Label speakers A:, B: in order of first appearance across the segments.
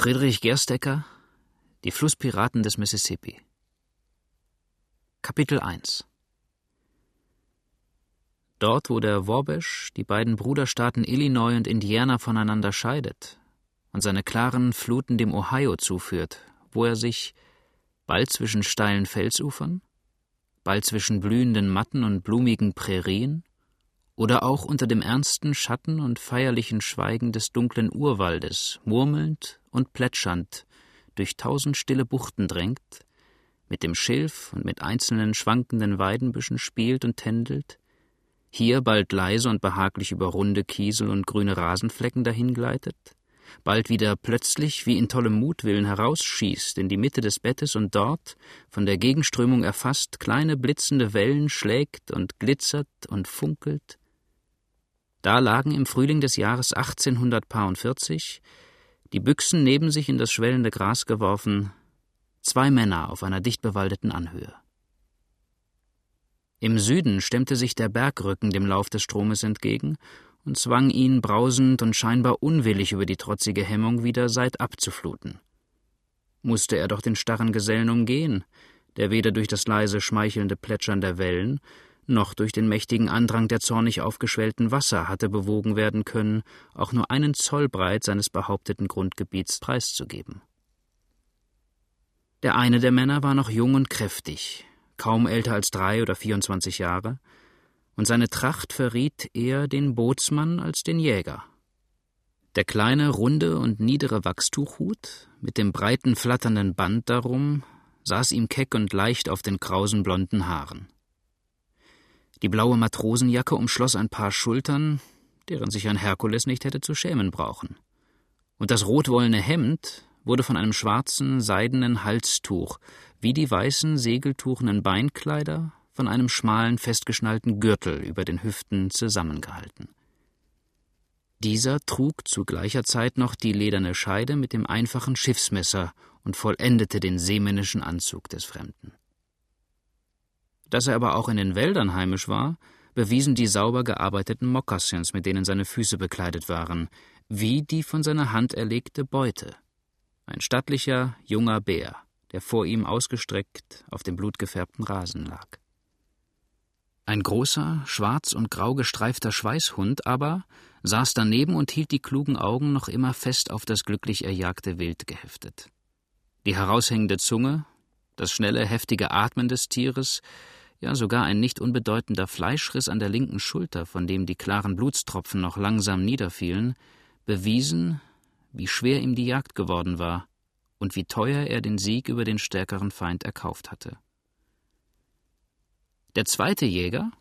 A: Friedrich Gerstecker Die Flusspiraten des Mississippi. Kapitel 1 Dort, wo der Wabash die beiden Bruderstaaten Illinois und Indiana voneinander scheidet und seine klaren Fluten dem Ohio zuführt, wo er sich bald zwischen steilen Felsufern, bald zwischen blühenden Matten und blumigen Prärien oder auch unter dem ernsten Schatten und feierlichen Schweigen des dunklen Urwaldes murmelnd und plätschernd durch tausend stille Buchten drängt, mit dem Schilf und mit einzelnen schwankenden Weidenbüschen spielt und tändelt, hier bald leise und behaglich über runde Kiesel und grüne Rasenflecken dahingleitet, bald wieder plötzlich wie in tollem Mutwillen herausschießt in die Mitte des Bettes und dort, von der Gegenströmung erfasst, kleine blitzende Wellen schlägt und glitzert und funkelt, da lagen im Frühling des Jahres 1840, die Büchsen neben sich in das schwellende Gras geworfen, zwei Männer auf einer dicht bewaldeten Anhöhe. Im Süden stemmte sich der Bergrücken dem Lauf des Stromes entgegen und zwang ihn brausend und scheinbar unwillig über die trotzige Hemmung wieder seitab zu fluten. Musste er doch den starren Gesellen umgehen, der weder durch das leise, schmeichelnde Plätschern der Wellen noch durch den mächtigen Andrang der zornig aufgeschwellten Wasser hatte bewogen werden können, auch nur einen Zoll breit seines behaupteten Grundgebiets preiszugeben. Der eine der Männer war noch jung und kräftig, kaum älter als drei oder vierundzwanzig Jahre, und seine Tracht verriet eher den Bootsmann als den Jäger. Der kleine, runde und niedere Wachstuchhut mit dem breiten, flatternden Band darum saß ihm keck und leicht auf den krausen blonden Haaren. Die blaue Matrosenjacke umschloss ein paar Schultern, deren sich ein Herkules nicht hätte zu schämen brauchen. Und das rotwollene Hemd wurde von einem schwarzen, seidenen Halstuch, wie die weißen, segeltuchenen Beinkleider, von einem schmalen, festgeschnallten Gürtel über den Hüften zusammengehalten. Dieser trug zu gleicher Zeit noch die lederne Scheide mit dem einfachen Schiffsmesser und vollendete den seemännischen Anzug des Fremden. Dass er aber auch in den Wäldern heimisch war, bewiesen die sauber gearbeiteten Mokassins, mit denen seine Füße bekleidet waren, wie die von seiner Hand erlegte Beute. Ein stattlicher, junger Bär, der vor ihm ausgestreckt auf dem blutgefärbten Rasen lag. Ein großer, schwarz und grau gestreifter Schweißhund aber saß daneben und hielt die klugen Augen noch immer fest auf das glücklich erjagte Wild geheftet. Die heraushängende Zunge, das schnelle, heftige Atmen des Tieres, ja sogar ein nicht unbedeutender Fleischriss an der linken Schulter, von dem die klaren Blutstropfen noch langsam niederfielen, bewiesen, wie schwer ihm die Jagd geworden war und wie teuer er den Sieg über den stärkeren Feind erkauft hatte. Der zweite Jäger,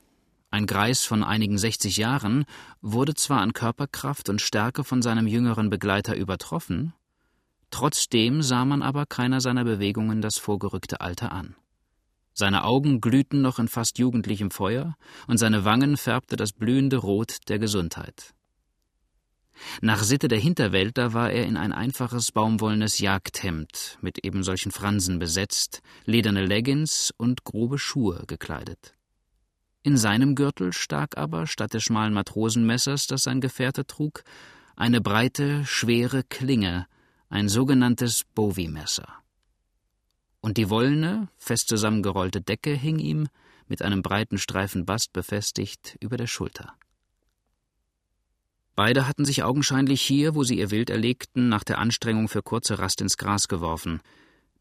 A: ein Greis von einigen sechzig Jahren, wurde zwar an Körperkraft und Stärke von seinem jüngeren Begleiter übertroffen, trotzdem sah man aber keiner seiner Bewegungen das vorgerückte Alter an. Seine Augen glühten noch in fast jugendlichem Feuer, und seine Wangen färbte das blühende Rot der Gesundheit. Nach Sitte der Hinterwälder war er in ein einfaches baumwollenes Jagdhemd mit eben solchen Fransen besetzt, lederne Leggings und grobe Schuhe gekleidet. In seinem Gürtel stak aber, statt des schmalen Matrosenmessers, das sein Gefährte trug, eine breite, schwere Klinge, ein sogenanntes Bowie-Messer und die wollene, fest zusammengerollte Decke hing ihm, mit einem breiten Streifen Bast befestigt, über der Schulter. Beide hatten sich augenscheinlich hier, wo sie ihr Wild erlegten, nach der Anstrengung für kurze Rast ins Gras geworfen.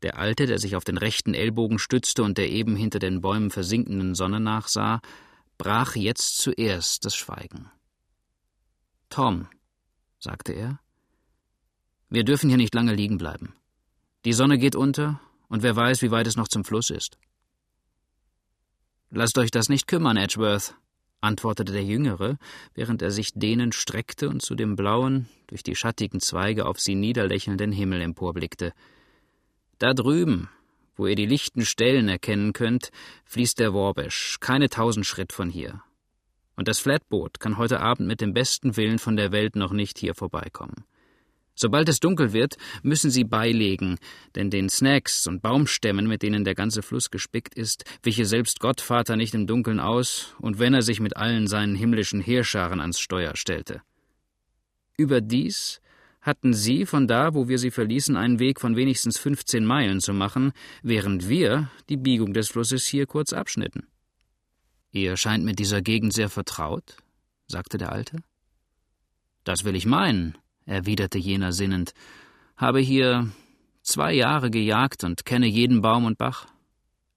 A: Der Alte, der sich auf den rechten Ellbogen stützte und der eben hinter den Bäumen versinkenden Sonne nachsah, brach jetzt zuerst das Schweigen. Tom, sagte er, wir dürfen hier nicht lange liegen bleiben. Die Sonne geht unter und wer weiß, wie weit es noch zum Fluss ist. Lasst euch das nicht kümmern, Edgeworth, antwortete der Jüngere, während er sich dehnend streckte und zu dem blauen, durch die schattigen Zweige auf sie niederlächelnden Himmel emporblickte. Da drüben, wo ihr die lichten Stellen erkennen könnt, fließt der Wabash, keine tausend Schritt von hier. Und das Flatboot kann heute Abend mit dem besten Willen von der Welt noch nicht hier vorbeikommen. Sobald es dunkel wird, müssen sie beilegen, denn den Snacks und Baumstämmen, mit denen der ganze Fluss gespickt ist, wiche selbst Gottvater nicht im Dunkeln aus, und wenn er sich mit allen seinen himmlischen Heerscharen ans Steuer stellte. Überdies hatten sie von da, wo wir sie verließen, einen Weg von wenigstens 15 Meilen zu machen, während wir die Biegung des Flusses hier kurz abschnitten. Ihr scheint mit dieser Gegend sehr vertraut, sagte der Alte. Das will ich meinen, erwiderte jener sinnend, habe hier zwei Jahre gejagt und kenne jeden Baum und Bach.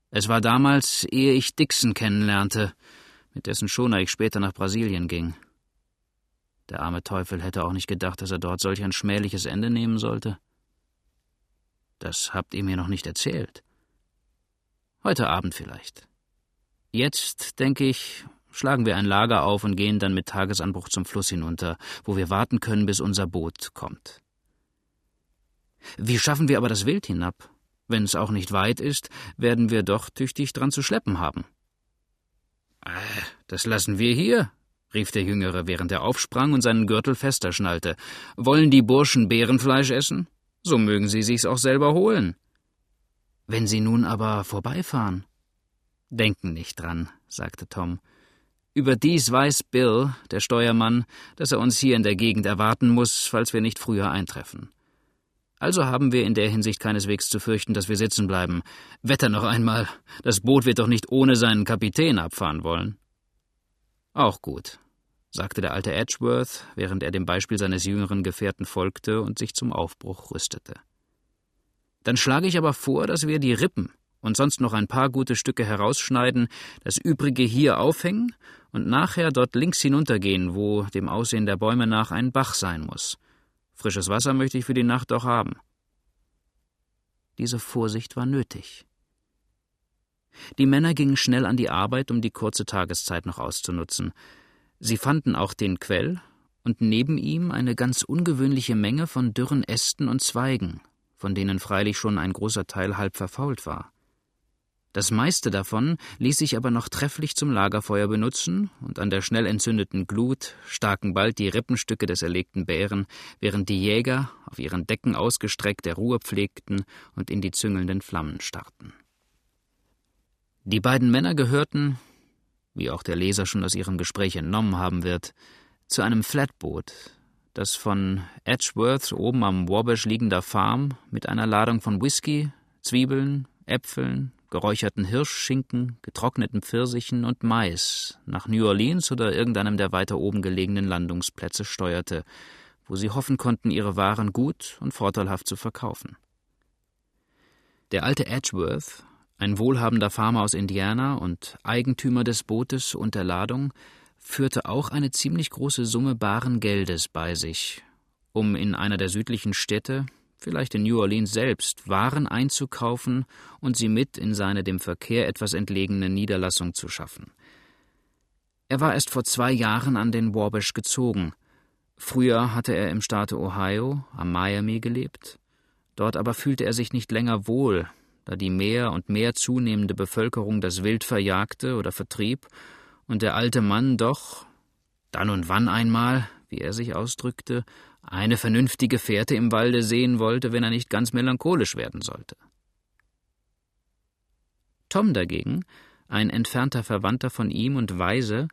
A: Es war damals, ehe ich Dixon kennenlernte, mit dessen Schoner ich später nach Brasilien ging. Der arme Teufel hätte auch nicht gedacht, dass er dort solch ein schmähliches Ende nehmen sollte. Das habt ihr mir noch nicht erzählt. Heute Abend vielleicht. Jetzt, denke ich, schlagen wir ein Lager auf und gehen dann mit Tagesanbruch zum Fluss hinunter, wo wir warten können, bis unser Boot kommt. Wie schaffen wir aber das Wild hinab? Wenn es auch nicht weit ist, werden wir doch tüchtig dran zu schleppen haben. Äh, das lassen wir hier, rief der Jüngere, während er aufsprang und seinen Gürtel fester schnallte. Wollen die Burschen Bärenfleisch essen? So mögen sie sich's auch selber holen. Wenn sie nun aber vorbeifahren. Denken nicht dran, sagte Tom. Überdies weiß Bill, der Steuermann, dass er uns hier in der Gegend erwarten muss, falls wir nicht früher eintreffen. Also haben wir in der Hinsicht keineswegs zu fürchten, dass wir sitzen bleiben. Wetter noch einmal. Das Boot wird doch nicht ohne seinen Kapitän abfahren wollen. Auch gut, sagte der alte Edgeworth, während er dem Beispiel seines jüngeren Gefährten folgte und sich zum Aufbruch rüstete. Dann schlage ich aber vor, dass wir die Rippen und sonst noch ein paar gute Stücke herausschneiden, das übrige hier aufhängen und nachher dort links hinuntergehen, wo dem Aussehen der Bäume nach ein Bach sein muss. Frisches Wasser möchte ich für die Nacht doch haben. Diese Vorsicht war nötig. Die Männer gingen schnell an die Arbeit, um die kurze Tageszeit noch auszunutzen. Sie fanden auch den Quell und neben ihm eine ganz ungewöhnliche Menge von dürren Ästen und Zweigen, von denen freilich schon ein großer Teil halb verfault war. Das meiste davon ließ sich aber noch trefflich zum Lagerfeuer benutzen, und an der schnell entzündeten Glut staken bald die Rippenstücke des erlegten Bären, während die Jäger, auf ihren Decken ausgestreckt, der Ruhe pflegten und in die züngelnden Flammen starrten. Die beiden Männer gehörten, wie auch der Leser schon aus ihrem Gespräch entnommen haben wird, zu einem Flatboot, das von Edgeworth oben am Wabash liegender Farm mit einer Ladung von Whisky, Zwiebeln, Äpfeln, geräucherten Hirschschinken, getrockneten Pfirsichen und Mais nach New Orleans oder irgendeinem der weiter oben gelegenen Landungsplätze steuerte, wo sie hoffen konnten, ihre Waren gut und vorteilhaft zu verkaufen. Der alte Edgeworth, ein wohlhabender Farmer aus Indiana und Eigentümer des Bootes und der Ladung, führte auch eine ziemlich große Summe baren Geldes bei sich, um in einer der südlichen Städte, vielleicht in New Orleans selbst, Waren einzukaufen und sie mit in seine dem Verkehr etwas entlegene Niederlassung zu schaffen. Er war erst vor zwei Jahren an den Wabash gezogen. Früher hatte er im Staate Ohio, am Miami, gelebt. Dort aber fühlte er sich nicht länger wohl, da die mehr und mehr zunehmende Bevölkerung das Wild verjagte oder vertrieb und der alte Mann doch, dann und wann einmal, wie er sich ausdrückte, eine vernünftige Fährte im Walde sehen wollte, wenn er nicht ganz melancholisch werden sollte. Tom dagegen, ein entfernter Verwandter von ihm und Weise,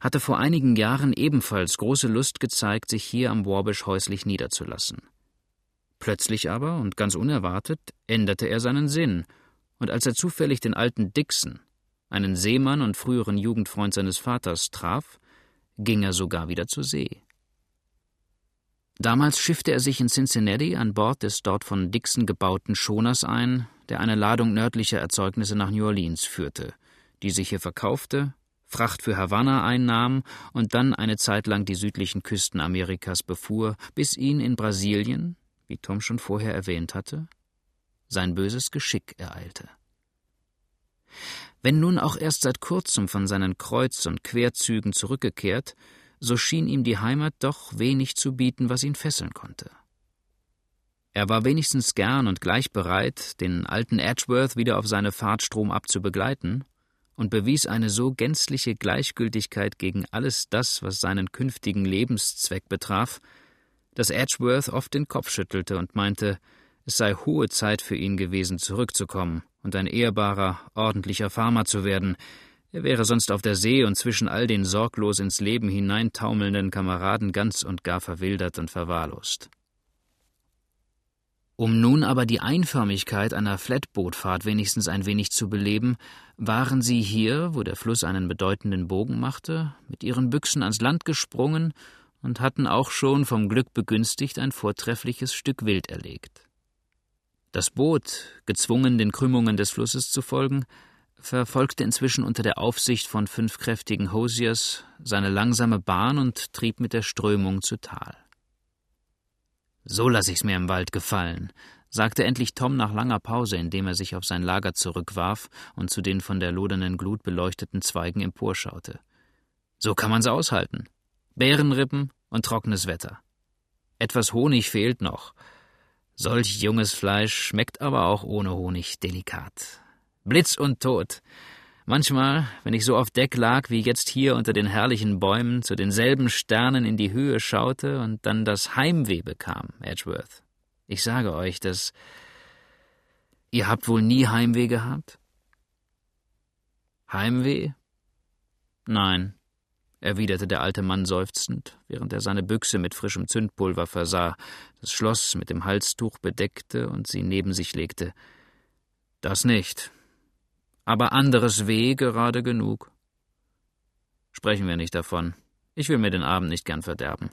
A: hatte vor einigen Jahren ebenfalls große Lust gezeigt, sich hier am Warbish häuslich niederzulassen. Plötzlich aber und ganz unerwartet änderte er seinen Sinn, und als er zufällig den alten Dixon, einen Seemann und früheren Jugendfreund seines Vaters, traf, ging er sogar wieder zur See. Damals schiffte er sich in Cincinnati an Bord des dort von Dixon gebauten Schoners ein, der eine Ladung nördlicher Erzeugnisse nach New Orleans führte, die sich hier verkaufte, Fracht für Havanna einnahm und dann eine Zeit lang die südlichen Küsten Amerikas befuhr, bis ihn in Brasilien, wie Tom schon vorher erwähnt hatte, sein böses Geschick ereilte. Wenn nun auch erst seit kurzem von seinen Kreuz- und Querzügen zurückgekehrt, so schien ihm die Heimat doch wenig zu bieten, was ihn fesseln konnte. Er war wenigstens gern und gleich bereit, den alten Edgeworth wieder auf seine Fahrt stromab zu begleiten, und bewies eine so gänzliche Gleichgültigkeit gegen alles das, was seinen künftigen Lebenszweck betraf, dass Edgeworth oft den Kopf schüttelte und meinte, es sei hohe Zeit für ihn gewesen, zurückzukommen und ein ehrbarer, ordentlicher Farmer zu werden, er wäre sonst auf der See und zwischen all den sorglos ins Leben hineintaumelnden Kameraden ganz und gar verwildert und verwahrlost. Um nun aber die Einförmigkeit einer Flatbootfahrt wenigstens ein wenig zu beleben, waren sie hier, wo der Fluss einen bedeutenden Bogen machte, mit ihren Büchsen ans Land gesprungen und hatten auch schon vom Glück begünstigt ein vortreffliches Stück Wild erlegt. Das Boot, gezwungen den Krümmungen des Flusses zu folgen, verfolgte inzwischen unter der Aufsicht von fünf kräftigen Hosiers seine langsame Bahn und trieb mit der Strömung zu Tal. So lass ich's mir im Wald gefallen, sagte endlich Tom nach langer Pause, indem er sich auf sein Lager zurückwarf und zu den von der lodernden Glut beleuchteten Zweigen emporschaute. So kann man's aushalten. Bärenrippen und trockenes Wetter. Etwas Honig fehlt noch. Solch junges Fleisch schmeckt aber auch ohne Honig delikat. Blitz und Tod. Manchmal, wenn ich so auf Deck lag wie jetzt hier unter den herrlichen Bäumen, zu denselben Sternen in die Höhe schaute und dann das Heimweh bekam, Edgeworth. Ich sage euch, dass. Ihr habt wohl nie Heimweh gehabt? Heimweh? Nein, erwiderte der alte Mann seufzend, während er seine Büchse mit frischem Zündpulver versah, das Schloss mit dem Halstuch bedeckte und sie neben sich legte. Das nicht aber anderes Weh gerade genug. Sprechen wir nicht davon. Ich will mir den Abend nicht gern verderben.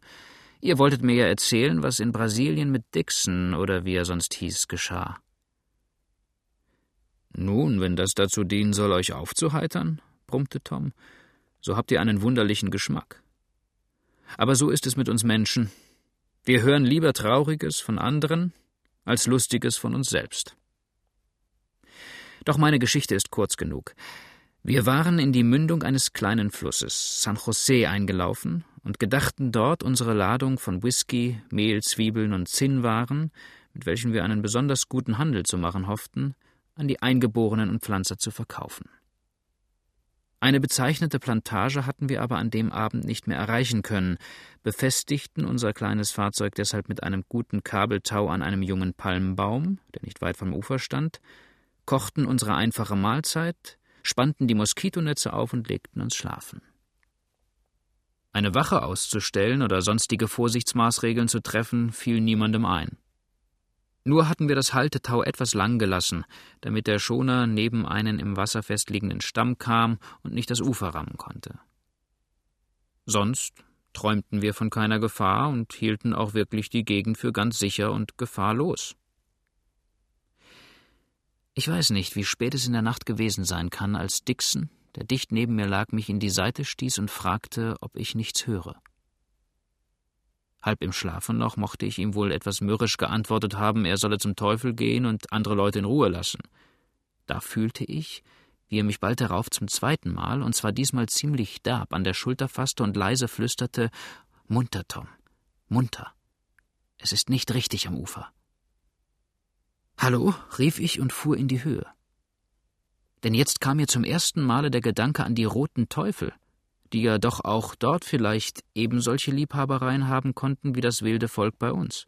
A: Ihr wolltet mir ja erzählen, was in Brasilien mit Dixon oder wie er sonst hieß, geschah. Nun, wenn das dazu dienen soll, euch aufzuheitern, brummte Tom, so habt ihr einen wunderlichen Geschmack. Aber so ist es mit uns Menschen. Wir hören lieber Trauriges von anderen als Lustiges von uns selbst. Doch meine Geschichte ist kurz genug. Wir waren in die Mündung eines kleinen Flusses, San José, eingelaufen und gedachten dort unsere Ladung von Whisky, Mehl, Zwiebeln und Zinnwaren, mit welchen wir einen besonders guten Handel zu machen hofften, an die Eingeborenen und Pflanzer zu verkaufen. Eine bezeichnete Plantage hatten wir aber an dem Abend nicht mehr erreichen können, befestigten unser kleines Fahrzeug deshalb mit einem guten Kabeltau an einem jungen Palmbaum, der nicht weit vom Ufer stand, kochten unsere einfache Mahlzeit, spannten die Moskitonetze auf und legten uns schlafen. Eine Wache auszustellen oder sonstige Vorsichtsmaßregeln zu treffen, fiel niemandem ein. Nur hatten wir das Haltetau etwas lang gelassen, damit der Schoner neben einen im Wasser festliegenden Stamm kam und nicht das Ufer rammen konnte. Sonst träumten wir von keiner Gefahr und hielten auch wirklich die Gegend für ganz sicher und gefahrlos. Ich weiß nicht, wie spät es in der Nacht gewesen sein kann, als Dixon, der dicht neben mir lag, mich in die Seite stieß und fragte, ob ich nichts höre. Halb im Schlafen noch mochte ich ihm wohl etwas mürrisch geantwortet haben, er solle zum Teufel gehen und andere Leute in Ruhe lassen. Da fühlte ich, wie er mich bald darauf zum zweiten Mal, und zwar diesmal ziemlich derb, an der Schulter fasste und leise flüsterte Munter, Tom, munter. Es ist nicht richtig am Ufer. Hallo, rief ich und fuhr in die Höhe. Denn jetzt kam mir zum ersten Male der Gedanke an die roten Teufel, die ja doch auch dort vielleicht eben solche Liebhabereien haben konnten wie das wilde Volk bei uns.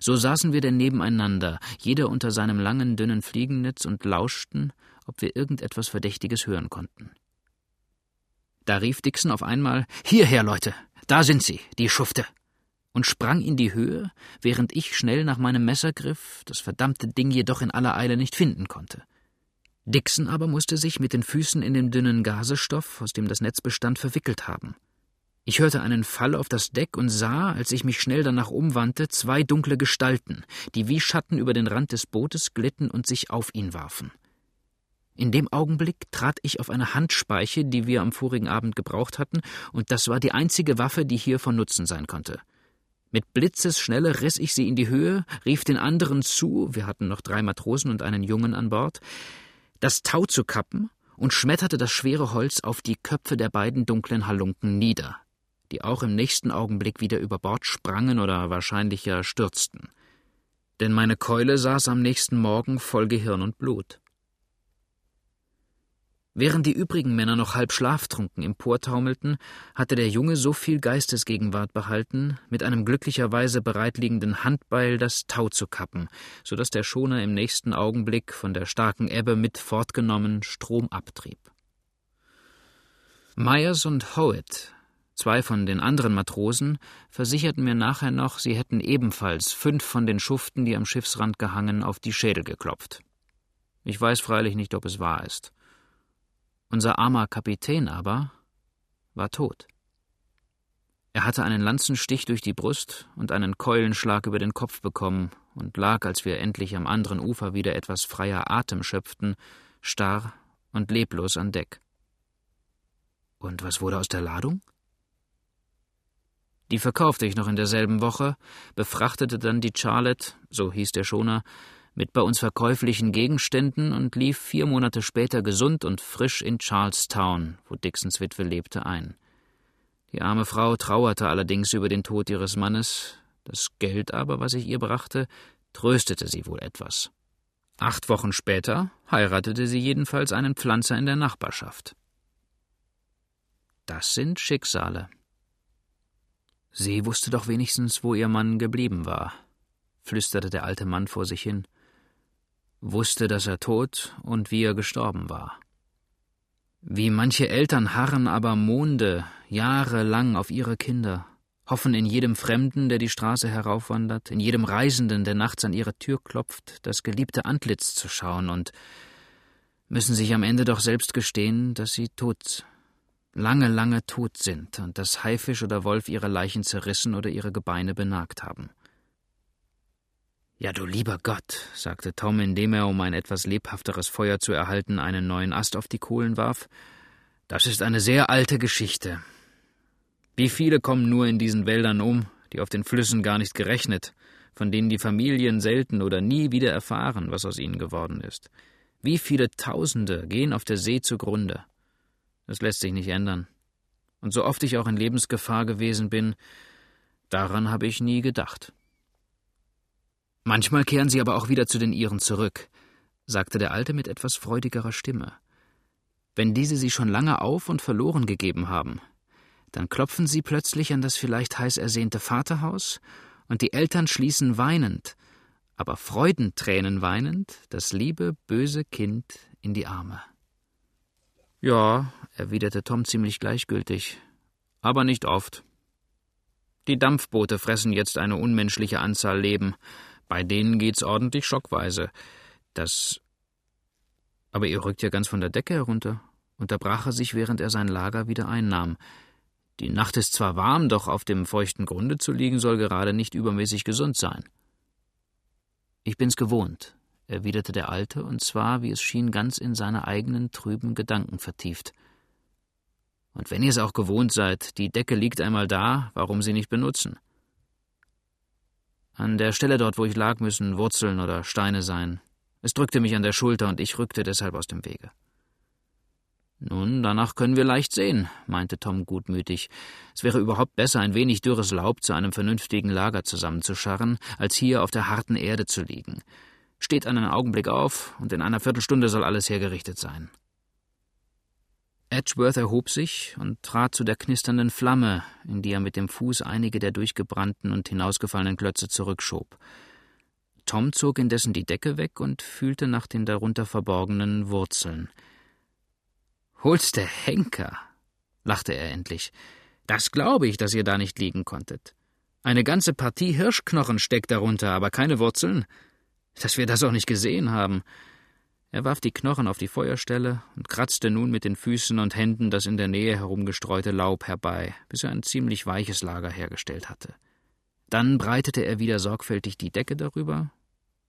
A: So saßen wir denn nebeneinander, jeder unter seinem langen, dünnen Fliegennetz und lauschten, ob wir irgendetwas Verdächtiges hören konnten. Da rief Dixon auf einmal Hierher, Leute, da sind sie, die Schufte und sprang in die Höhe, während ich schnell nach meinem Messer griff, das verdammte Ding jedoch in aller Eile nicht finden konnte. Dixon aber musste sich mit den Füßen in den dünnen Gasestoff, aus dem das Netz bestand, verwickelt haben. Ich hörte einen Fall auf das Deck und sah, als ich mich schnell danach umwandte, zwei dunkle Gestalten, die wie Schatten über den Rand des Bootes glitten und sich auf ihn warfen. In dem Augenblick trat ich auf eine Handspeiche, die wir am vorigen Abend gebraucht hatten, und das war die einzige Waffe, die hier von Nutzen sein konnte. Mit Blitzesschnelle riss ich sie in die Höhe, rief den anderen zu, wir hatten noch drei Matrosen und einen Jungen an Bord, das Tau zu kappen und schmetterte das schwere Holz auf die Köpfe der beiden dunklen Halunken nieder, die auch im nächsten Augenblick wieder über Bord sprangen oder wahrscheinlicher stürzten. Denn meine Keule saß am nächsten Morgen voll Gehirn und Blut. Während die übrigen Männer noch halb schlaftrunken emportaumelten, hatte der Junge so viel Geistesgegenwart behalten, mit einem glücklicherweise bereitliegenden Handbeil das Tau zu kappen, so dass der Schoner im nächsten Augenblick von der starken Ebbe mit fortgenommen Strom abtrieb. Myers und Howitt, Zwei von den anderen Matrosen versicherten mir nachher noch, sie hätten ebenfalls fünf von den Schuften, die am Schiffsrand gehangen, auf die Schädel geklopft. Ich weiß freilich nicht, ob es wahr ist. Unser armer Kapitän aber war tot. Er hatte einen Lanzenstich durch die Brust und einen Keulenschlag über den Kopf bekommen und lag, als wir endlich am anderen Ufer wieder etwas freier Atem schöpften, starr und leblos an Deck. Und was wurde aus der Ladung? Die verkaufte ich noch in derselben Woche, befrachtete dann die Charlotte, so hieß der Schoner, mit bei uns verkäuflichen Gegenständen und lief vier Monate später gesund und frisch in Charlestown, wo Dixons Witwe lebte, ein. Die arme Frau trauerte allerdings über den Tod ihres Mannes, das Geld aber, was ich ihr brachte, tröstete sie wohl etwas. Acht Wochen später heiratete sie jedenfalls einen Pflanzer in der Nachbarschaft. Das sind Schicksale. Sie wusste doch wenigstens, wo ihr Mann geblieben war, flüsterte der alte Mann vor sich hin, wusste, dass er tot und wie er gestorben war. Wie manche Eltern harren aber Monde jahrelang auf ihre Kinder, hoffen in jedem Fremden, der die Straße heraufwandert, in jedem Reisenden, der nachts an ihre Tür klopft, das geliebte Antlitz zu schauen und müssen sich am Ende doch selbst gestehen, dass sie tot, lange, lange tot sind und dass Haifisch oder Wolf ihre Leichen zerrissen oder ihre Gebeine benagt haben. Ja, du lieber Gott, sagte Tom, indem er, um ein etwas lebhafteres Feuer zu erhalten, einen neuen Ast auf die Kohlen warf. Das ist eine sehr alte Geschichte. Wie viele kommen nur in diesen Wäldern um, die auf den Flüssen gar nicht gerechnet, von denen die Familien selten oder nie wieder erfahren, was aus ihnen geworden ist. Wie viele Tausende gehen auf der See zugrunde. Das lässt sich nicht ändern. Und so oft ich auch in Lebensgefahr gewesen bin, daran habe ich nie gedacht. Manchmal kehren sie aber auch wieder zu den ihren zurück, sagte der Alte mit etwas freudigerer Stimme. Wenn diese sie schon lange auf und verloren gegeben haben, dann klopfen sie plötzlich an das vielleicht heiß ersehnte Vaterhaus, und die Eltern schließen weinend, aber Freudentränen weinend, das liebe, böse Kind in die Arme. Ja, erwiderte Tom ziemlich gleichgültig, aber nicht oft. Die Dampfboote fressen jetzt eine unmenschliche Anzahl Leben, bei denen geht's ordentlich schockweise. Das. Aber ihr rückt ja ganz von der Decke herunter, unterbrach er sich, während er sein Lager wieder einnahm. Die Nacht ist zwar warm, doch auf dem feuchten Grunde zu liegen soll gerade nicht übermäßig gesund sein. Ich bin's gewohnt, erwiderte der Alte, und zwar, wie es schien, ganz in seine eigenen trüben Gedanken vertieft. Und wenn ihr es auch gewohnt seid, die Decke liegt einmal da, warum sie nicht benutzen? An der Stelle dort, wo ich lag, müssen Wurzeln oder Steine sein. Es drückte mich an der Schulter und ich rückte deshalb aus dem Wege. Nun, danach können wir leicht sehen, meinte Tom gutmütig. Es wäre überhaupt besser, ein wenig dürres Laub zu einem vernünftigen Lager zusammenzuscharren, als hier auf der harten Erde zu liegen. Steht einen Augenblick auf, und in einer Viertelstunde soll alles hergerichtet sein. Edgeworth erhob sich und trat zu der knisternden Flamme, in die er mit dem Fuß einige der durchgebrannten und hinausgefallenen Klötze zurückschob. Tom zog indessen die Decke weg und fühlte nach den darunter verborgenen Wurzeln. Hol's der Henker, lachte er endlich. Das glaube ich, dass ihr da nicht liegen konntet. Eine ganze Partie Hirschknochen steckt darunter, aber keine Wurzeln. Dass wir das auch nicht gesehen haben. Er warf die Knochen auf die Feuerstelle und kratzte nun mit den Füßen und Händen das in der Nähe herumgestreute Laub herbei, bis er ein ziemlich weiches Lager hergestellt hatte. Dann breitete er wieder sorgfältig die Decke darüber,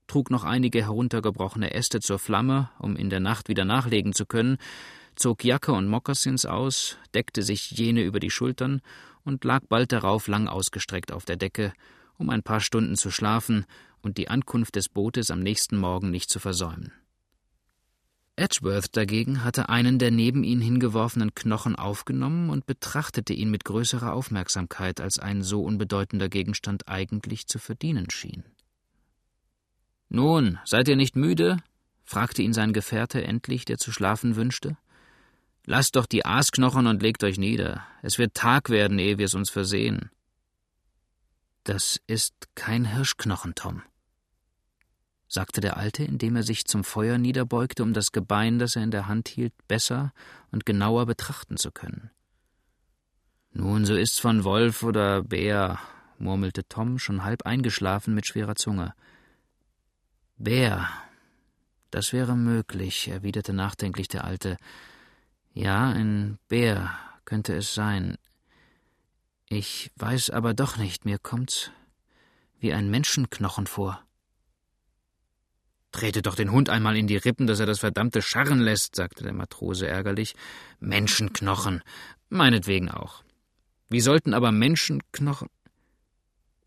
A: trug noch einige heruntergebrochene Äste zur Flamme, um in der Nacht wieder nachlegen zu können, zog Jacke und Mokassins aus, deckte sich jene über die Schultern und lag bald darauf lang ausgestreckt auf der Decke, um ein paar Stunden zu schlafen und die Ankunft des Bootes am nächsten Morgen nicht zu versäumen. Edgeworth dagegen hatte einen der neben ihn hingeworfenen Knochen aufgenommen und betrachtete ihn mit größerer Aufmerksamkeit, als ein so unbedeutender Gegenstand eigentlich zu verdienen schien. Nun, seid ihr nicht müde? fragte ihn sein Gefährte endlich, der zu schlafen wünschte. Lasst doch die Aasknochen und legt euch nieder. Es wird Tag werden, ehe wir es uns versehen. Das ist kein Hirschknochen, Tom, sagte der Alte, indem er sich zum Feuer niederbeugte, um das Gebein, das er in der Hand hielt, besser und genauer betrachten zu können. Nun, so ist's von Wolf oder Bär, murmelte Tom, schon halb eingeschlafen mit schwerer Zunge. Bär, das wäre möglich, erwiderte nachdenklich der Alte. Ja, ein Bär könnte es sein. Ich weiß aber doch nicht, mir kommt's wie ein Menschenknochen vor. Trete doch den Hund einmal in die Rippen, dass er das verdammte scharren lässt, sagte der Matrose ärgerlich. Menschenknochen. Meinetwegen auch. Wie sollten aber Menschenknochen.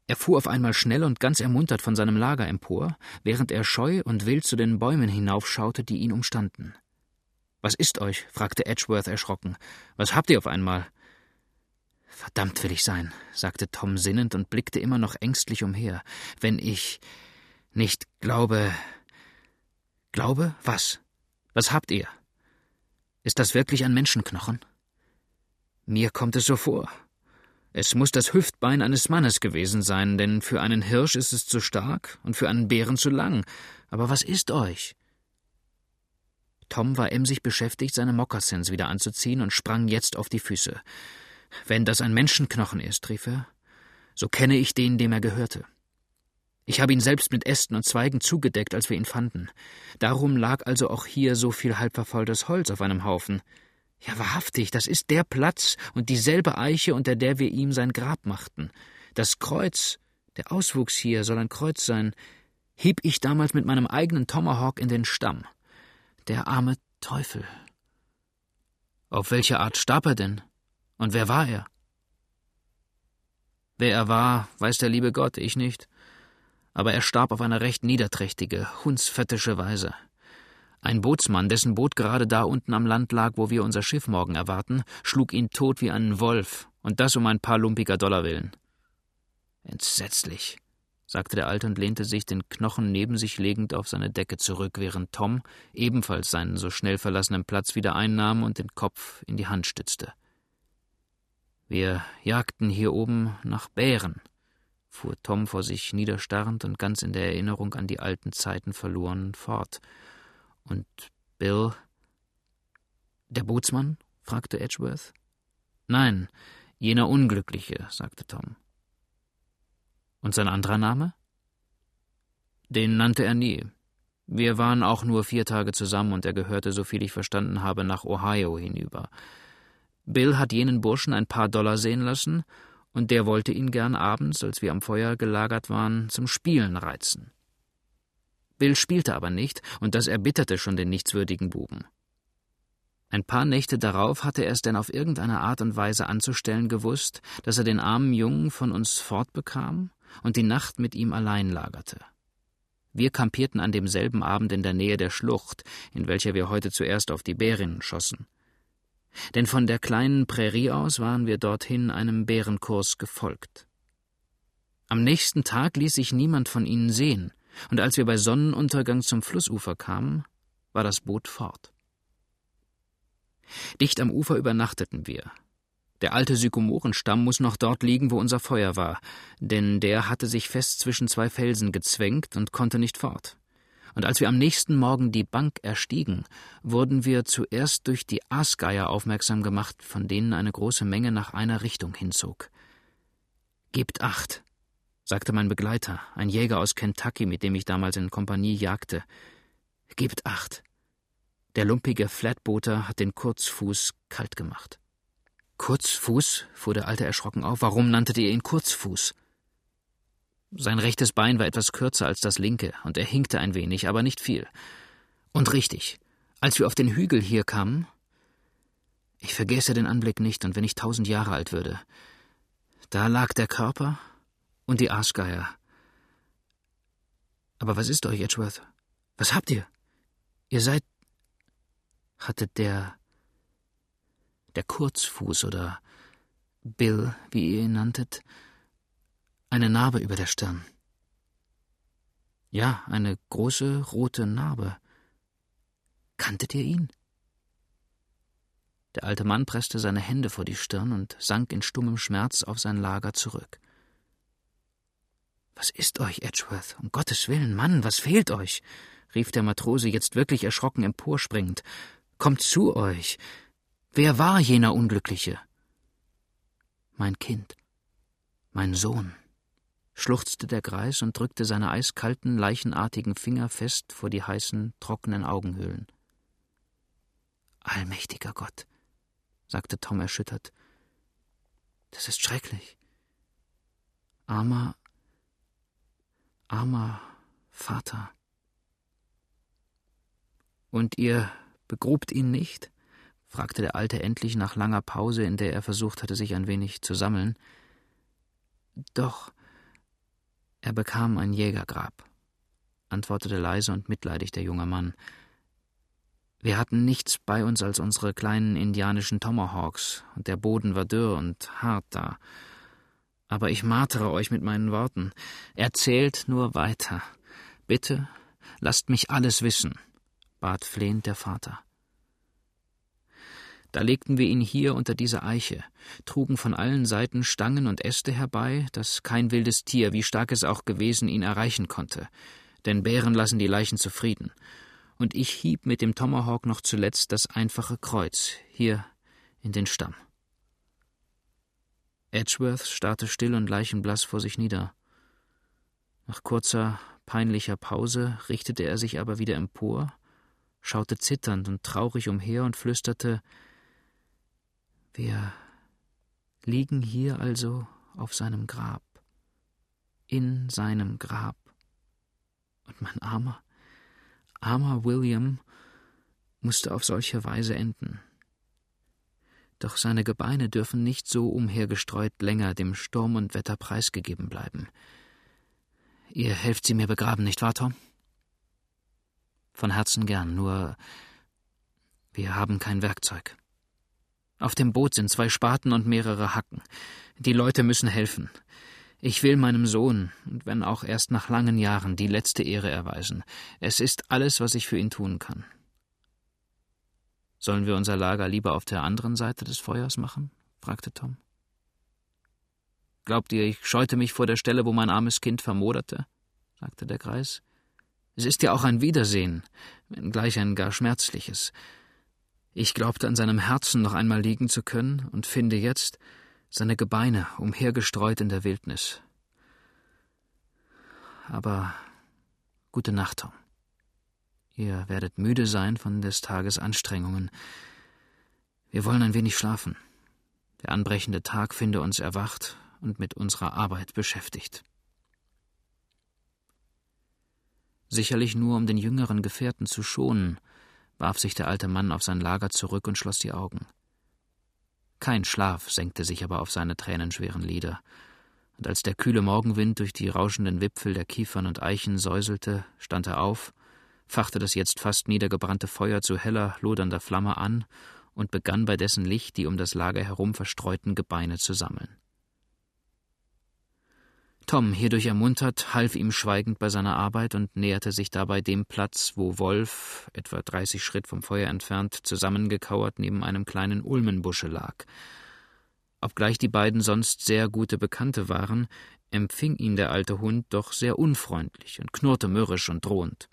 A: Er fuhr auf einmal schnell und ganz ermuntert von seinem Lager empor, während er scheu und wild zu den Bäumen hinaufschaute, die ihn umstanden. Was ist euch? fragte Edgeworth erschrocken. Was habt ihr auf einmal? Verdammt will ich sein, sagte Tom sinnend und blickte immer noch ängstlich umher. Wenn ich nicht glaube. Glaube? Was? Was habt ihr? Ist das wirklich ein Menschenknochen? Mir kommt es so vor. Es muss das Hüftbein eines Mannes gewesen sein, denn für einen Hirsch ist es zu stark und für einen Bären zu lang. Aber was ist euch? Tom war emsig beschäftigt, seine Mokassins wieder anzuziehen und sprang jetzt auf die Füße. Wenn das ein Menschenknochen ist, rief er, so kenne ich den, dem er gehörte. Ich habe ihn selbst mit Ästen und Zweigen zugedeckt, als wir ihn fanden. Darum lag also auch hier so viel halbverfaultes Holz auf einem Haufen. Ja, wahrhaftig, das ist der Platz und dieselbe Eiche, unter der wir ihm sein Grab machten. Das Kreuz, der Auswuchs hier soll ein Kreuz sein, hieb ich damals mit meinem eigenen Tomahawk in den Stamm. Der arme Teufel. Auf welche Art starb er denn? Und wer war er? Wer er war, weiß der liebe Gott, ich nicht. Aber er starb auf eine recht niederträchtige, hundsfettische Weise. Ein Bootsmann, dessen Boot gerade da unten am Land lag, wo wir unser Schiff morgen erwarten, schlug ihn tot wie einen Wolf, und das um ein paar lumpiger Dollar willen. Entsetzlich, sagte der Alte und lehnte sich, den Knochen neben sich legend, auf seine Decke zurück, während Tom ebenfalls seinen so schnell verlassenen Platz wieder einnahm und den Kopf in die Hand stützte. Wir jagten hier oben nach Bären, fuhr Tom vor sich niederstarrend und ganz in der Erinnerung an die alten Zeiten verloren fort. Und Bill. Der Bootsmann? fragte Edgeworth. Nein, jener Unglückliche, sagte Tom. Und sein anderer Name? Den nannte er nie. Wir waren auch nur vier Tage zusammen und er gehörte, soviel ich verstanden habe, nach Ohio hinüber. Bill hat jenen Burschen ein paar Dollar sehen lassen, und der wollte ihn gern abends, als wir am Feuer gelagert waren, zum Spielen reizen. Bill spielte aber nicht, und das erbitterte schon den nichtswürdigen Buben. Ein paar Nächte darauf hatte er es denn auf irgendeine Art und Weise anzustellen gewusst, dass er den armen Jungen von uns fortbekam und die Nacht mit ihm allein lagerte. Wir kampierten an demselben Abend in der Nähe der Schlucht, in welcher wir heute zuerst auf die Bärinnen schossen. Denn von der kleinen Prärie aus waren wir dorthin einem Bärenkurs gefolgt. Am nächsten Tag ließ sich niemand von ihnen sehen, und als wir bei Sonnenuntergang zum Flussufer kamen, war das Boot fort. Dicht am Ufer übernachteten wir. Der alte Sykomorenstamm muss noch dort liegen, wo unser Feuer war, denn der hatte sich fest zwischen zwei Felsen gezwängt und konnte nicht fort. Und als wir am nächsten Morgen die Bank erstiegen, wurden wir zuerst durch die Aasgeier aufmerksam gemacht, von denen eine große Menge nach einer Richtung hinzog. Gebt acht, sagte mein Begleiter, ein Jäger aus Kentucky, mit dem ich damals in Kompanie jagte. Gebt acht. Der lumpige Flatbooter hat den Kurzfuß kalt gemacht. Kurzfuß? fuhr der Alte erschrocken auf. Warum nanntet ihr ihn Kurzfuß? Sein rechtes Bein war etwas kürzer als das linke, und er hinkte ein wenig, aber nicht viel. Und richtig, als wir auf den Hügel hier kamen, ich vergesse den Anblick nicht, und wenn ich tausend Jahre alt würde, da lag der Körper und die Aasgeier. Aber was ist euch, Edgeworth? Was habt ihr? Ihr seid. Hatte der. der Kurzfuß oder Bill, wie ihr ihn nanntet, eine Narbe über der Stirn. Ja, eine große rote Narbe. Kanntet ihr ihn? Der alte Mann presste seine Hände vor die Stirn und sank in stummem Schmerz auf sein Lager zurück. Was ist euch, Edgeworth? Um Gottes Willen, Mann, was fehlt euch? rief der Matrose jetzt wirklich erschrocken emporspringend. Kommt zu euch. Wer war jener Unglückliche? Mein Kind, mein Sohn, schluchzte der Greis und drückte seine eiskalten, leichenartigen Finger fest vor die heißen, trockenen Augenhöhlen. Allmächtiger Gott, sagte Tom erschüttert, das ist schrecklich. Armer, armer Vater. Und ihr begrubt ihn nicht? fragte der Alte endlich nach langer Pause, in der er versucht hatte, sich ein wenig zu sammeln. Doch, er bekam ein Jägergrab, antwortete leise und mitleidig der junge Mann. Wir hatten nichts bei uns als unsere kleinen indianischen Tomahawks, und der Boden war dürr und hart da. Aber ich martere euch mit meinen Worten. Erzählt nur weiter. Bitte, lasst mich alles wissen, bat flehend der Vater. Da legten wir ihn hier unter diese Eiche, trugen von allen Seiten Stangen und Äste herbei, dass kein wildes Tier, wie stark es auch gewesen, ihn erreichen konnte, denn Bären lassen die Leichen zufrieden. Und ich hieb mit dem Tomahawk noch zuletzt das einfache Kreuz, hier in den Stamm. Edgeworth starrte still und leichenblass vor sich nieder. Nach kurzer, peinlicher Pause richtete er sich aber wieder empor, schaute zitternd und traurig umher und flüsterte wir liegen hier also auf seinem Grab, in seinem Grab. Und mein armer, armer William musste auf solche Weise enden. Doch seine Gebeine dürfen nicht so umhergestreut länger dem Sturm und Wetter preisgegeben bleiben. Ihr helft sie mir begraben, nicht wahr, Tom? Von Herzen gern, nur wir haben kein Werkzeug. Auf dem Boot sind zwei Spaten und mehrere Hacken. Die Leute müssen helfen. Ich will meinem Sohn, und wenn auch erst nach langen Jahren, die letzte Ehre erweisen. Es ist alles, was ich für ihn tun kann. Sollen wir unser Lager lieber auf der anderen Seite des Feuers machen? fragte Tom. Glaubt ihr, ich scheute mich vor der Stelle, wo mein armes Kind vermoderte? sagte der Greis. Es ist ja auch ein Wiedersehen, wenngleich ein gar schmerzliches. Ich glaubte an seinem Herzen noch einmal liegen zu können und finde jetzt seine Gebeine umhergestreut in der Wildnis. Aber gute Nacht, Tom. Ihr werdet müde sein von des Tages Anstrengungen. Wir wollen ein wenig schlafen. Der anbrechende Tag finde uns erwacht und mit unserer Arbeit beschäftigt. Sicherlich nur, um den jüngeren Gefährten zu schonen, warf sich der alte Mann auf sein Lager zurück und schloss die Augen. Kein Schlaf senkte sich aber auf seine tränenschweren Lider, und als der kühle Morgenwind durch die rauschenden Wipfel der Kiefern und Eichen säuselte, stand er auf, fachte das jetzt fast niedergebrannte Feuer zu heller, lodernder Flamme an und begann bei dessen Licht die um das Lager herum verstreuten Gebeine zu sammeln. Tom, hierdurch ermuntert, half ihm schweigend bei seiner Arbeit und näherte sich dabei dem Platz, wo Wolf, etwa dreißig Schritt vom Feuer entfernt, zusammengekauert neben einem kleinen Ulmenbusche lag. Obgleich die beiden sonst sehr gute Bekannte waren, empfing ihn der alte Hund doch sehr unfreundlich und knurrte mürrisch und drohend.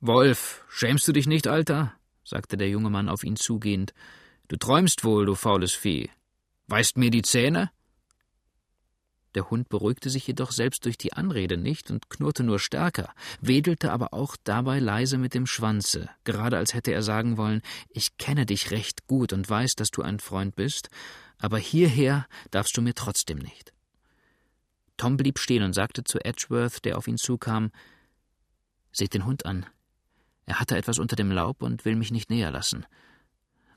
A: Wolf, schämst du dich nicht, Alter? sagte der junge Mann auf ihn zugehend. Du träumst wohl, du faules Vieh. Weißt mir die Zähne? Der Hund beruhigte sich jedoch selbst durch die Anrede nicht und knurrte nur stärker, wedelte aber auch dabei leise mit dem Schwanze, gerade als hätte er sagen wollen, ich kenne dich recht gut und weiß, dass du ein Freund bist, aber hierher darfst du mir trotzdem nicht. Tom blieb stehen und sagte zu Edgeworth, der auf ihn zukam, Seht den Hund an. Er hatte etwas unter dem Laub und will mich nicht näher lassen.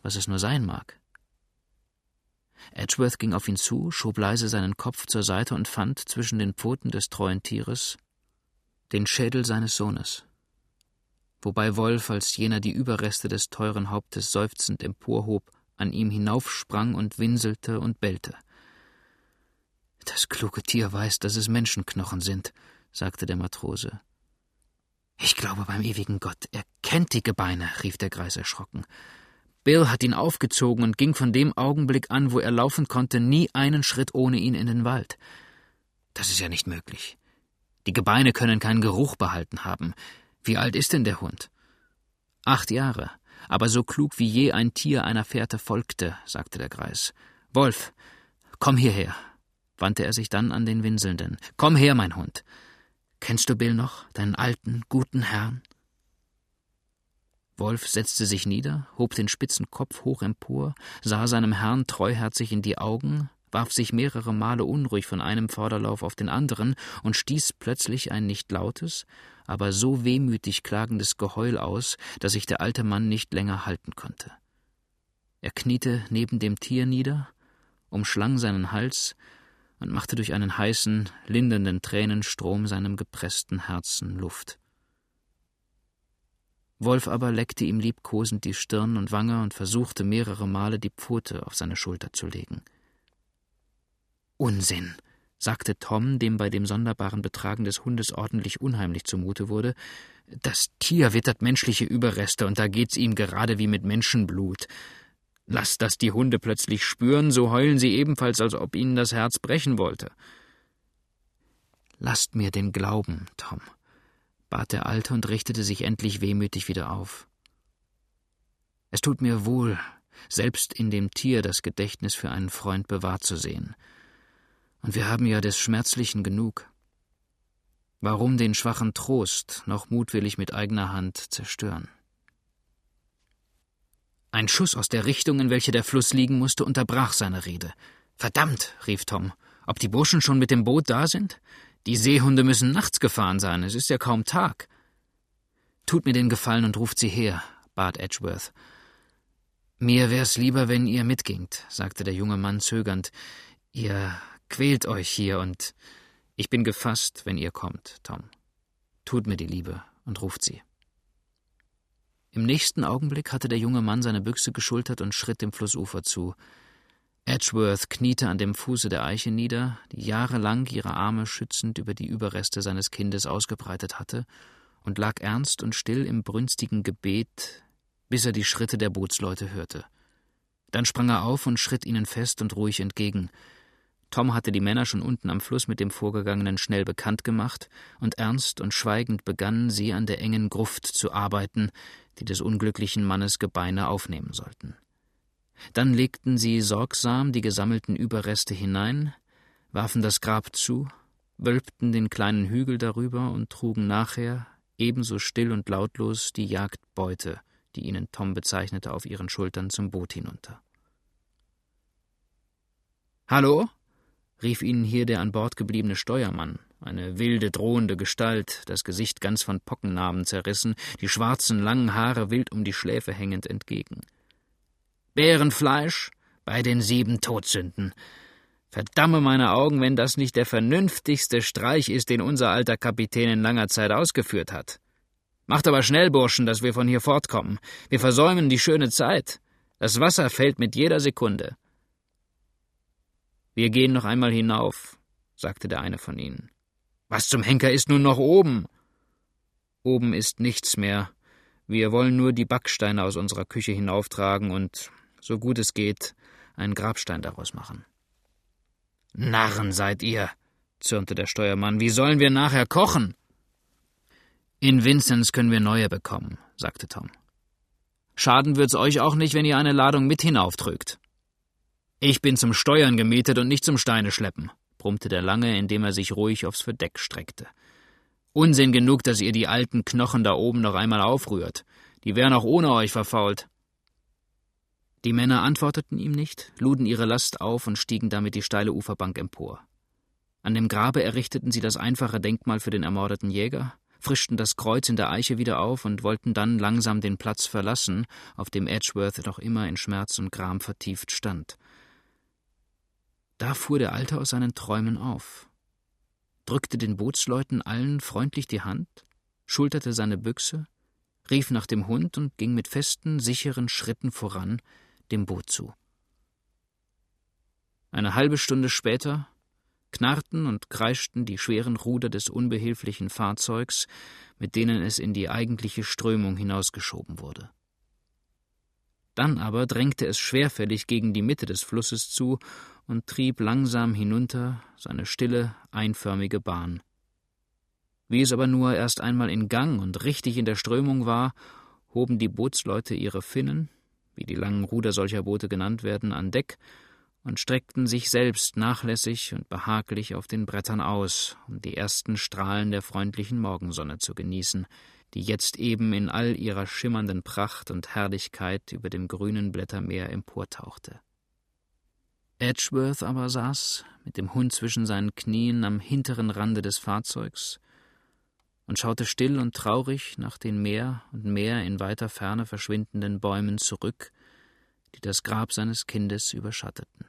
A: Was es nur sein mag. Edgeworth ging auf ihn zu, schob leise seinen Kopf zur Seite und fand zwischen den Pfoten des treuen Tieres den Schädel seines Sohnes. Wobei Wolf, als jener die Überreste des teuren Hauptes seufzend emporhob, an ihm hinaufsprang und winselte und bellte. Das kluge Tier weiß, dass es Menschenknochen sind, sagte der Matrose. Ich glaube beim ewigen Gott, er kennt die Gebeine, rief der Greis erschrocken. Bill hat ihn aufgezogen und ging von dem Augenblick an, wo er laufen konnte, nie einen Schritt ohne ihn in den Wald. Das ist ja nicht möglich. Die Gebeine können keinen Geruch behalten haben. Wie alt ist denn der Hund? Acht Jahre, aber so klug wie je ein Tier einer Fährte folgte, sagte der Greis. Wolf, Komm hierher, wandte er sich dann an den Winselnden. Komm her, mein Hund. Kennst du Bill noch, deinen alten, guten Herrn? Wolf setzte sich nieder, hob den spitzen Kopf hoch empor, sah seinem Herrn treuherzig in die Augen, warf sich mehrere Male unruhig von einem Vorderlauf auf den anderen und stieß plötzlich ein nicht lautes, aber so wehmütig klagendes Geheul aus, dass sich der alte Mann nicht länger halten konnte. Er kniete neben dem Tier nieder, umschlang seinen Hals und machte durch einen heißen, lindernden Tränenstrom seinem gepressten Herzen Luft. Wolf aber leckte ihm liebkosend die Stirn und Wange und versuchte mehrere Male die Pfote auf seine Schulter zu legen. Unsinn, sagte Tom, dem bei dem sonderbaren Betragen des Hundes ordentlich unheimlich zumute wurde. Das Tier wittert menschliche Überreste, und da geht's ihm gerade wie mit Menschenblut. Lasst das die Hunde plötzlich spüren, so heulen sie ebenfalls, als ob ihnen das Herz brechen wollte. Lasst mir den Glauben, Tom, bat der Alte und richtete sich endlich wehmütig wieder auf. Es tut mir wohl, selbst in dem Tier das Gedächtnis für einen Freund bewahrt zu sehen. Und wir haben ja des Schmerzlichen genug. Warum den schwachen Trost noch mutwillig mit eigener Hand zerstören? Ein Schuss aus der Richtung, in welche der Fluss liegen musste, unterbrach seine Rede. Verdammt, rief Tom, ob die Burschen schon mit dem Boot da sind? Die Seehunde müssen nachts gefahren sein, es ist ja kaum Tag. Tut mir den Gefallen und ruft sie her, bat Edgeworth. Mir wär's lieber, wenn ihr mitgingt, sagte der junge Mann zögernd. Ihr quält euch hier und ich bin gefasst, wenn ihr kommt, Tom. Tut mir die Liebe und ruft sie. Im nächsten Augenblick hatte der junge Mann seine Büchse geschultert und schritt dem Flussufer zu. Edgeworth kniete an dem Fuße der Eiche nieder, die jahrelang ihre Arme schützend über die Überreste seines Kindes ausgebreitet hatte, und lag ernst und still im brünstigen Gebet, bis er die Schritte der Bootsleute hörte. Dann sprang er auf und schritt ihnen fest und ruhig entgegen. Tom hatte die Männer schon unten am Fluss mit dem Vorgegangenen schnell bekannt gemacht, und ernst und schweigend begannen sie an der engen Gruft zu arbeiten, die des unglücklichen Mannes Gebeine aufnehmen sollten. Dann legten sie sorgsam die gesammelten Überreste hinein, warfen das Grab zu, wölbten den kleinen Hügel darüber und trugen nachher, ebenso still und lautlos, die Jagdbeute, die ihnen Tom bezeichnete, auf ihren Schultern zum Boot hinunter. Hallo? rief ihnen hier der an Bord gebliebene Steuermann, eine wilde, drohende Gestalt, das Gesicht ganz von Pockennarben zerrissen, die schwarzen, langen Haare wild um die Schläfe hängend entgegen. Bärenfleisch bei den sieben Todsünden. Verdamme meine Augen, wenn das nicht der vernünftigste Streich ist, den unser alter Kapitän in langer Zeit ausgeführt hat. Macht aber schnell, Burschen, dass wir von hier fortkommen. Wir versäumen die schöne Zeit. Das Wasser fällt mit jeder Sekunde. Wir gehen noch einmal hinauf, sagte der eine von ihnen. Was zum Henker ist nun noch oben? Oben ist nichts mehr. Wir wollen nur die Backsteine aus unserer Küche hinauftragen und so gut es geht, einen Grabstein daraus machen. Narren seid ihr, zürnte der Steuermann. Wie sollen wir nachher kochen? In Vinzenz können wir neue bekommen, sagte Tom. Schaden wird's euch auch nicht, wenn ihr eine Ladung mit hinauftrügt. Ich bin zum Steuern gemietet und nicht zum Steine schleppen, brummte der Lange, indem er sich ruhig aufs Verdeck streckte. Unsinn genug, dass ihr die alten Knochen da oben noch einmal aufrührt. Die wären auch ohne euch verfault. Die Männer antworteten ihm nicht, luden ihre Last auf und stiegen damit die steile Uferbank empor. An dem Grabe errichteten sie das einfache Denkmal für den ermordeten Jäger, frischten das Kreuz in der Eiche wieder auf und wollten dann langsam den Platz verlassen, auf dem Edgeworth noch immer in Schmerz und Gram vertieft stand. Da fuhr der Alte aus seinen Träumen auf, drückte den Bootsleuten allen freundlich die Hand, schulterte seine Büchse, rief nach dem Hund und ging mit festen, sicheren Schritten voran, dem Boot zu. Eine halbe Stunde später knarrten und kreischten die schweren Ruder des unbehilflichen Fahrzeugs, mit denen es in die eigentliche Strömung hinausgeschoben wurde. Dann aber drängte es schwerfällig gegen die Mitte des Flusses zu und trieb langsam hinunter seine stille, einförmige Bahn. Wie es aber nur erst einmal in Gang und richtig in der Strömung war, hoben die Bootsleute ihre Finnen, wie die langen Ruder solcher Boote genannt werden, an Deck und streckten sich selbst nachlässig und behaglich auf den Brettern aus, um die ersten Strahlen der freundlichen Morgensonne zu genießen, die jetzt eben in all ihrer schimmernden Pracht und Herrlichkeit über dem grünen Blättermeer emportauchte. Edgeworth aber saß, mit dem Hund zwischen seinen Knien am hinteren Rande des Fahrzeugs, und schaute still und traurig nach den mehr und mehr in weiter Ferne verschwindenden Bäumen zurück, die das Grab seines Kindes überschatteten.